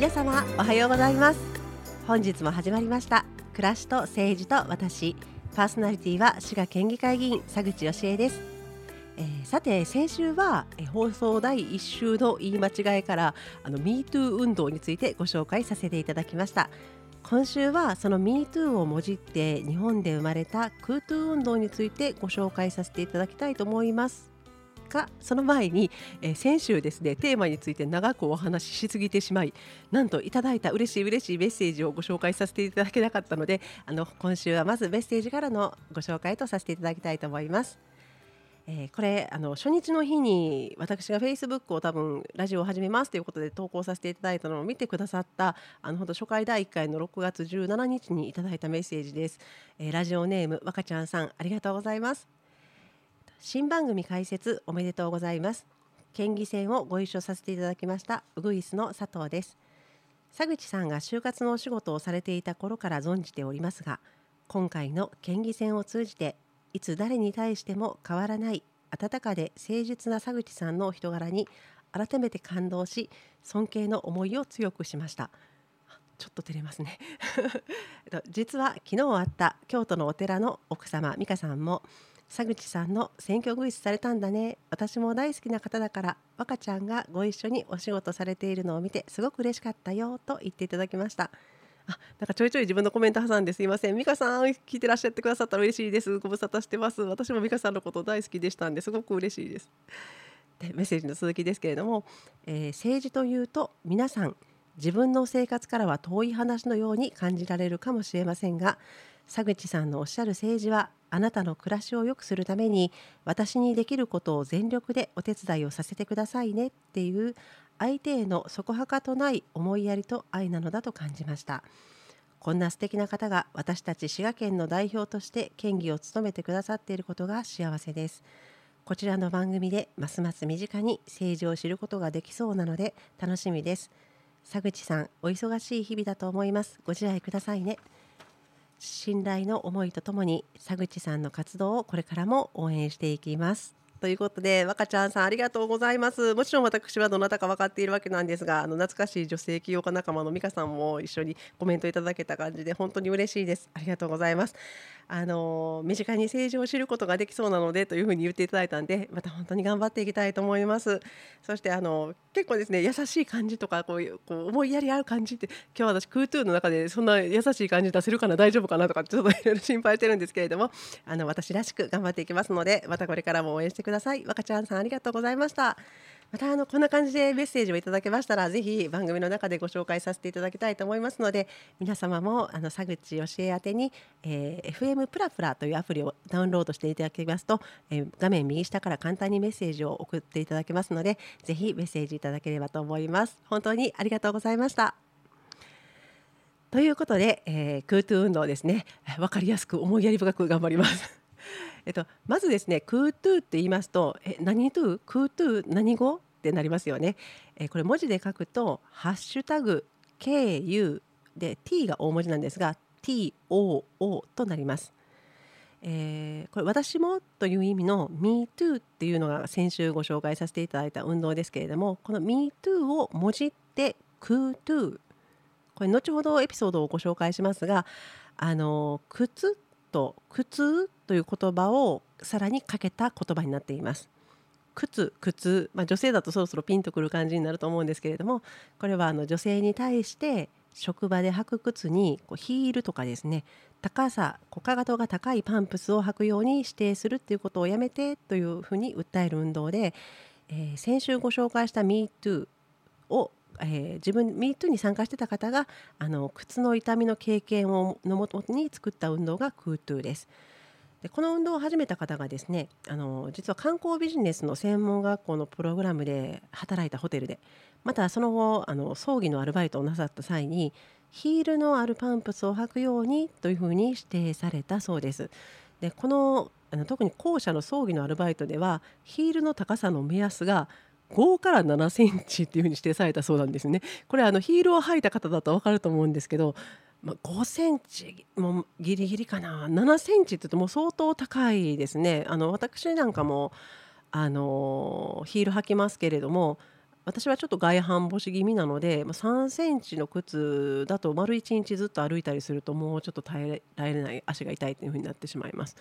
皆様おはようございます。本日も始まりました。暮らしと政治と私。パーソナリティは滋賀県議会議員佐口義恵です、えー、さて先週は、えー、放送第1週の言い間違いからあの MeToo 運動についてご紹介させていただきました。今週はその MeToo をもじって日本で生まれた KUTO 運動についてご紹介させていただきたいと思います。がその前に、えー、先週ですねテーマについて長くお話ししすぎてしまいなんといただいた嬉しい嬉しいメッセージをご紹介させていただけなかったのであの今週はまずメッセージからのご紹介とさせていただきたいと思います。えー、これあの初日の日に私がフェイスブックを多分ラジオを始めますということで投稿させていただいたのを見てくださったあのほど初回第1回の6月17日にいただいたメッセージです、えー、ラジオネーム若ちゃんさんありがとうございます新番組開設おめでとうございます。県議選をご一緒させていただきましたウグイスの佐藤です。佐口さんが就活のお仕事をされていた頃から存じておりますが今回の県議選を通じていつ誰に対しても変わらない温かで誠実な佐口さんのお人柄に改めて感動し尊敬の思いを強くしました。ちょっと照れますね。実は昨日あった京都のお寺の奥様美香さんも佐口さんの選挙グイスされたんだね。私も大好きな方だから若ちゃんがご一緒にお仕事されているのを見てすごく嬉しかったよと言っていただきました。あなんかちょいちょい自分のコメント挟んですいません。美香さん聞いてらっしゃってくださったら嬉しいです。ご無沙汰してます。私も美香さんのこと大好きでしたんですごく嬉しいです。でメッセージの続きですけれども、えー、政治というと皆さん自分の生活からは遠い話のように感じられるかもしれませんが佐口さんのおっしゃる政治はあなたの暮らしを良くするために私にできることを全力でお手伝いをさせてくださいねっていう相手へのそこはかとない思いやりと愛なのだと感じました。こんな素敵な方が私たち滋賀県の代表として県議を務めてくださっていることが幸せです。こちらの番組でますます身近に政治を知ることができそうなので楽しみです。佐口さんお忙しい日々だと思います。ご自愛くださいね。信頼の思いとともに佐口さんの活動をこれからも応援していきます。ということで若ちゃんさんありがとうございます。もちろん私はどなたか分かっているわけなんですがあの懐かしい女性起業家仲間の美香さんも一緒にコメントいただけた感じで本当に嬉しいです。ありがとうございます。あの身近に政治を知ることができそうなのでというふうに言っていただいたんでまた本当に頑張っていきたいと思います。そしてあの結構ですね優しい感じとかこういうこう思いやりある感じって今日私クートゥーの中でそんな優しい感じ出せるかな大丈夫かなとかちょっといろいろ心配してるんですけれどもあの私らしく頑張っていきますのでまたこれからも応援してください。若ちゃんさんありがとうございました。またあのこんな感じでメッセージをいただけましたらぜひ番組の中でご紹介させていただきたいと思いますので皆様もあの佐口義恵宛てに、えー、FM プラプラというアプリをダウンロードしていただきますと、えー、画面右下から簡単にメッセージを送っていただけますのでぜひメッセージいただければと思います。本当にありがとうございました。ということで、えー、クートゥ運動ですね。分かりやすく思いやり深く頑張ります。えっと、まずですね、クートゥーって言いますと、え、何トゥー、クートゥー何語？ってなりますよね。えこれ文字で書くと、ハッシュタグ KU で T が大文字なんですが、TOO となります。えー、これ私もという意味の MeToo っていうのが先週ご紹介させていただいた運動ですけれどもこの MeToo をもじって KUTO これ後ほどエピソードをご紹介しますがあの靴と靴という言葉をさらにかけた言葉になっています。靴靴、まあ、女性だとそろそろピンとくる感じになると思うんですけれどもこれはあの女性に対して職場で履く靴にこうヒールとかですね高さかかとが高いパンプスを履くように指定するっていうことをやめてというふうに訴える運動で、えー、先週ご紹介した MeToo をえー、自分 MeToo に参加してた方があの靴の痛みの経験をのもとに作った運動が KUTO です。でこの運動を始めた方がですねあの実は観光ビジネスの専門学校のプログラムで働いたホテルでまたその後あの葬儀のアルバイトをなさった際にヒールのあるパンプスを履くようにというふうに指定されたそうです。でこのあの特に後者の葬儀のアルバイトではヒールの高さの目安が5から7センチっていうふうに指定されたそうなんですね。これあのヒールを履いた方だと分かると思うんですけど、まあ、5センチもギリギリかな7センチって言うとも相当高いですね。あの私なんかもあのヒール履きますけれども私はちょっと外反母趾気味なので、3センチの靴だと丸1日ずっと歩いたりするともうちょっと耐えられない足が痛いというふうになってしまいます。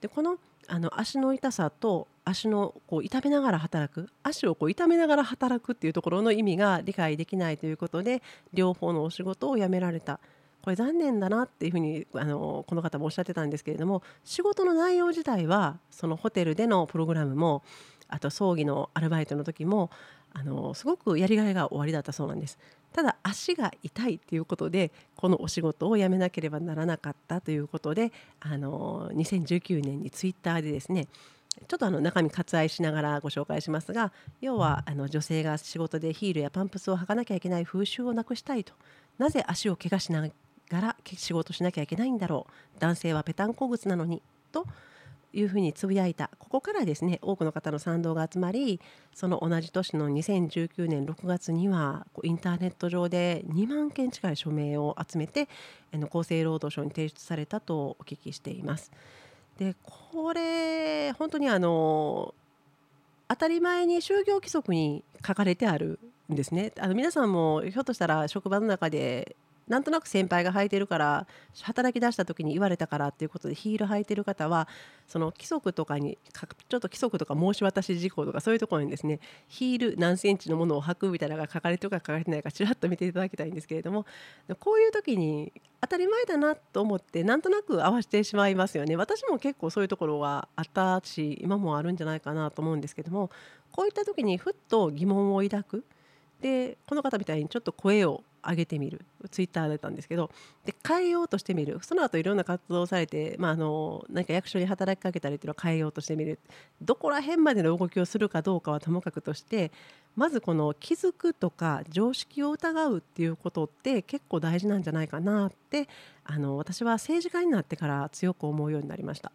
でこのあの足の痛さと足のこう痛めながら働く足をこう痛めながら働くっていうところの意味が理解できないということで両方のお仕事を辞められたこれ残念だなっていうふうにあのこの方もおっしゃってたんですけれども仕事の内容自体はそのホテルでのプログラムもあと葬儀のアルバイトの時もあのすごくやりがいが終わりだったそうなんです。ただ足が痛いということでこのお仕事を辞めなければならなかったということであの2019年にツイッターでですねちょっとあの中身割愛しながらご紹介しますが要はあの女性が仕事でヒールやパンプスを履かなきゃいけない風習をなくしたいと。なぜ足を怪我しながら仕事しなきゃいけないんだろう。男性はペタンコ靴なのに。というふうにつぶやいたここからですね多くの方の賛同が集まりその同じ年の2019年6月にはインターネット上で2万件近い署名を集めて厚生労働省に提出されたとお聞きしています。でこれ本当にあの当たり前に就業規則に書かれてあるんですねあの皆さんもひょっとしたら職場の中でなんとなく先輩が履いてるから働き出した時に言われたからっていうことでヒール履いてる方はその規則とかにちょっと規則とか申し渡し事項とかそういうところにですねヒール何センチのものを履くみたいなのが書かれてるか書かれてないかちらっと見ていただきたいんですけれどもこういう時に当たり前だなと思ってなんとなく合わせてしまいますよね。私も結構そういうところはあったし今もあるんじゃないかなと思うんですけどもこういった時にふっと疑問を抱く。でこの方みたいにちょっと声を上げてみる。ツイッターだったんですけど。で変えようとしてみる。その後いろんな活動をされて、まあ、あの何か役所に働きかけたりっていうのを変えようとしてみる。どこら辺までの動きをするかどうかはともかくとしてまずこの気づくとか常識を疑うっていうことって結構大事なんじゃないかなってあの私は政治家になってから強く思うようになりました。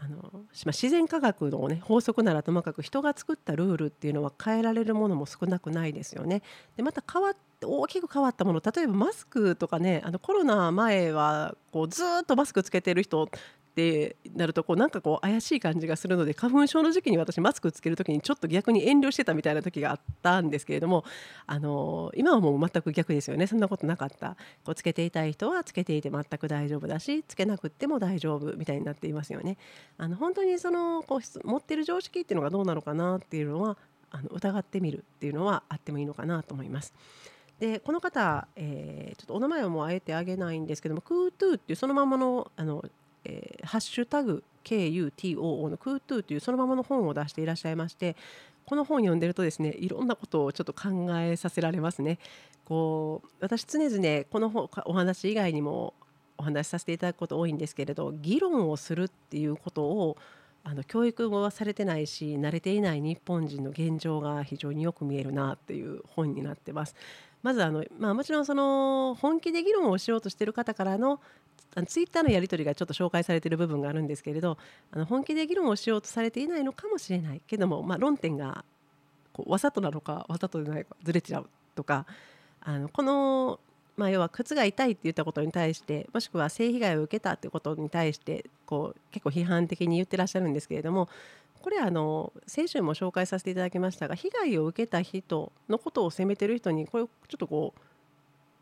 あの自然科学の、ね、法則ならともかく人が作ったルールっていうのは変えられるものも少なくないですよね。でまた変わって大きく変わったもの例えばマスクとかねあのコロナ前はこうずっとマスクつけてる人ってなるとこうなんかこう怪しい感じがするので花粉症の時期に私マスクつける時にちょっと逆に遠慮してたみたいな時があったんですけれどもあの今はもう全く逆ですよねそんなことなかったこうつけていたい人はつけていて全く大丈夫だしつけなくても大丈夫みたいになっていますよね。あの本当にそのこう持ってる常識っていうのがどうなのかなっていうのはあの疑ってみるっていうのはあってもいいのかなと思います。でこの方、えー、ちょっとお名前はもうあえてあげないんですけどもクートゥーっていうそのままのあのえー、ハッシュタグ KUTOO のクートゥーというそのままの本を出していらっしゃいましてこの本を読んでるとですねいろんなことをちょっと考えさせられますね。こう私常々この本お話以外にもお話しさせていただくこと多いんですけれど議論をするっていうことをあの教育はされてないし慣れていない日本人の現状が非常によく見えるなっていう本になってます。まずあの、まあ、もちろんその本気で議論をしようとしてる方からのあのツイッターのやり取りがちょっと紹介されている部分があるんですけれどあの本気で議論をしようとされていないのかもしれないけども、まあ、論点がこうわざとなのかわざとでないかずれちゃうとかあのこの、まあ、要は靴が痛いって言ったことに対してもしくは性被害を受けたってことに対してこう結構批判的に言ってらっしゃるんですけれどもこれあの先週も紹介させていただきましたが被害を受けた人のことを責めてる人にこれちょっとこう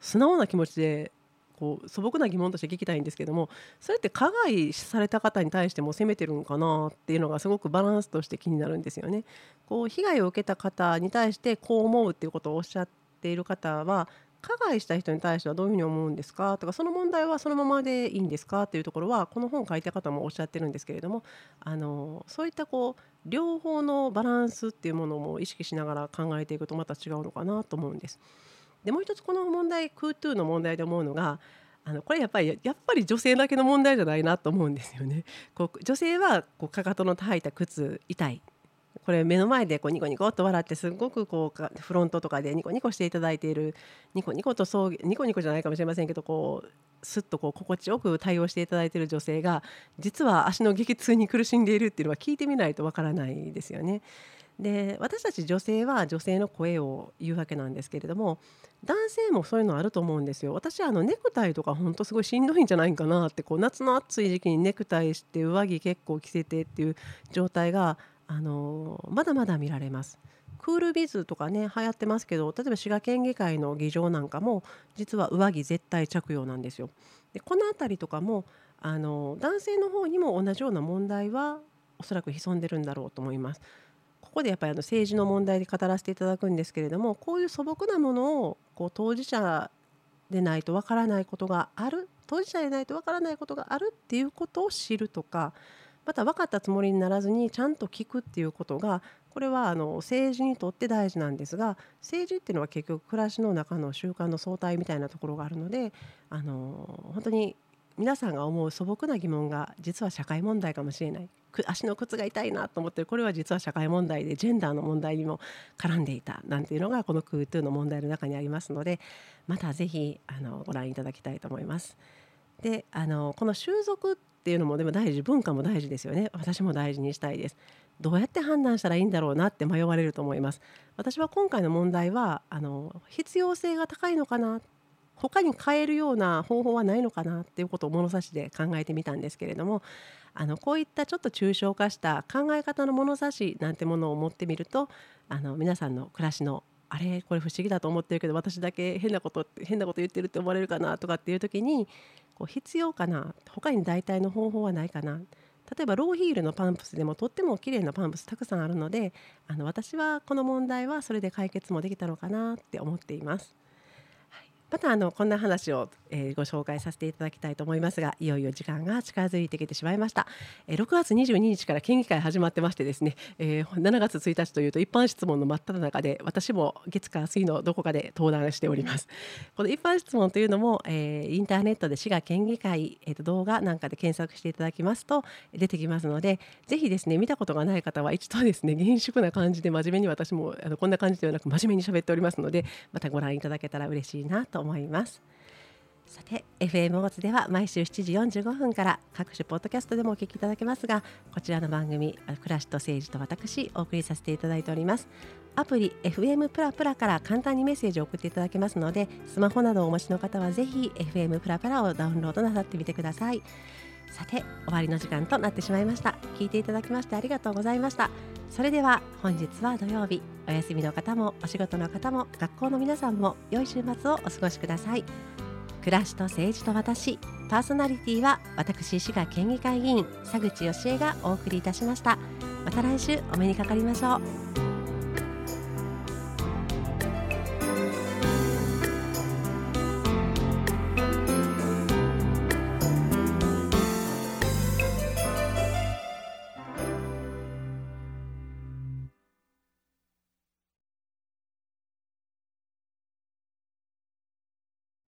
素直な気持ちでこう素朴な疑問として聞きたいんですけどもそれって加害された方に対しても責めてるんかなっていうのがすごくバランスとして気になるんですよね。こう被害を受けた方に対してこう思うっていうことをおっしゃっている方は加害した人に対してはどういうふうに思うんですかとかその問題はそのままでいいんですかっていうところはこの本を書いた方もおっしゃってるんですけれどもあのそういったこう両方のバランスっていうものも意識しながら考えていくとまた違うのかなと思うんです。でもう一つこの問題クートゥーの問題で思うのがあのこれやっぱりやっぱり女性だけの問題じゃないなと思うんですよね。こう女性はこうかかとの履いた靴痛いこれ目の前でこうニコニコと笑ってすごくこうフロントとかでニコニコしていただいているニコニコとそうニコニコじゃないかもしれませんけどこうすっとこう心地よく対応していただいている女性が実は足の激痛に苦しんでいるっていうのは聞いてみないとわからないですよね。で私たち女性は女性の声を言うわけなんですけれども男性もそういうのあると思うんですよ。私あのネクタイとか本当すごいしんどいんじゃないかなってこう夏の暑い時期にネクタイして上着結構着せてっていう状態があのまだまだ見られます。クールビズとかね流行ってますけど例えば滋賀県議会の議場なんかも実は上着絶対着用なんですよ。でこの辺りとかもあの男性の方にも同じような問題はおそらく潜んでるんだろうと思います。こでやっぱりあの政治の問題で語らせていただくんですけれどもこういう素朴なものをこう当事者でないとわからないことがある当事者でないとわからないことがあるっていうことを知るとかまた分かったつもりにならずにちゃんと聞くっていうことがこれはあの政治にとって大事なんですが政治っていうのは結局暮らしの中の習慣の相対みたいなところがあるのであの本当に皆さんが思う素朴な疑問が実は社会問題かもしれない。足の靴が痛いなと思ってこれは実は社会問題でジェンダーの問題にも絡んでいたなんていうのがこのクートゥーの問題の中にありますのでまたぜひあのご覧いただきたいと思います。であのこの習俗っていうのもでも大事文化も大事ですよね私も大事にしたいです。どうやって判断したらいいんだろうなって迷われると思います。私は今回の問題はあの必要性が高いのかな他に変えるような方法はないのかなっていうことを物差しで考えてみたんですけれどもあのこういったちょっと抽象化した考え方の物差しなんてものを持ってみるとあの皆さんの暮らしのあれこれ不思議だと思ってるけど私だけ変なこと変なこと言ってるって思われるかなとかっていう時にこう必要かな他に代替の方法はないかな例えばローヒールのパンプスでもとっても綺麗なパンプスたくさんあるのであの私はこの問題はそれで解決もできたのかなって思っています。またあのこんな話を、えー、ご紹介させていただきたいと思いますがいよいよ時間が近づいてきてしまいました、えー、6月22日から県議会始まってましてですね、えー、7月1日というと一般質問の真っ只中で私も月火水のどこかで登壇しております。この一般質問というのも、えー、インターネットで滋賀県議会、えーと、動画なんかで検索していただきますと出てきますのでぜひですね見たことがない方は一度ですね厳粛な感じで真面目に私もあのこんな感じではなく真面目に喋っておりますのでまたご覧いただけたら嬉しいなと思います思います。さて FM オーツでは毎週7時45分から各種ポッドキャストでもお聞きいただけますがこちらの番組「暮らしと政治と私」お送りさせていただいております。アプリ FM プラプラから簡単にメッセージを送っていただけますのでスマホなどをお持ちの方はぜひ FM プラプラをダウンロードなさってみてください。さて終わりの時間となってしまいました。聞いていただきましてありがとうございました。それでは本日は土曜日。お休みの方もお仕事の方も学校の皆さんも良い週末をお過ごしください。暮らしと政治と私。パーソナリティは私滋賀県議会議員佐口義恵がお送りいたしました。また来週お目にかかりましょう。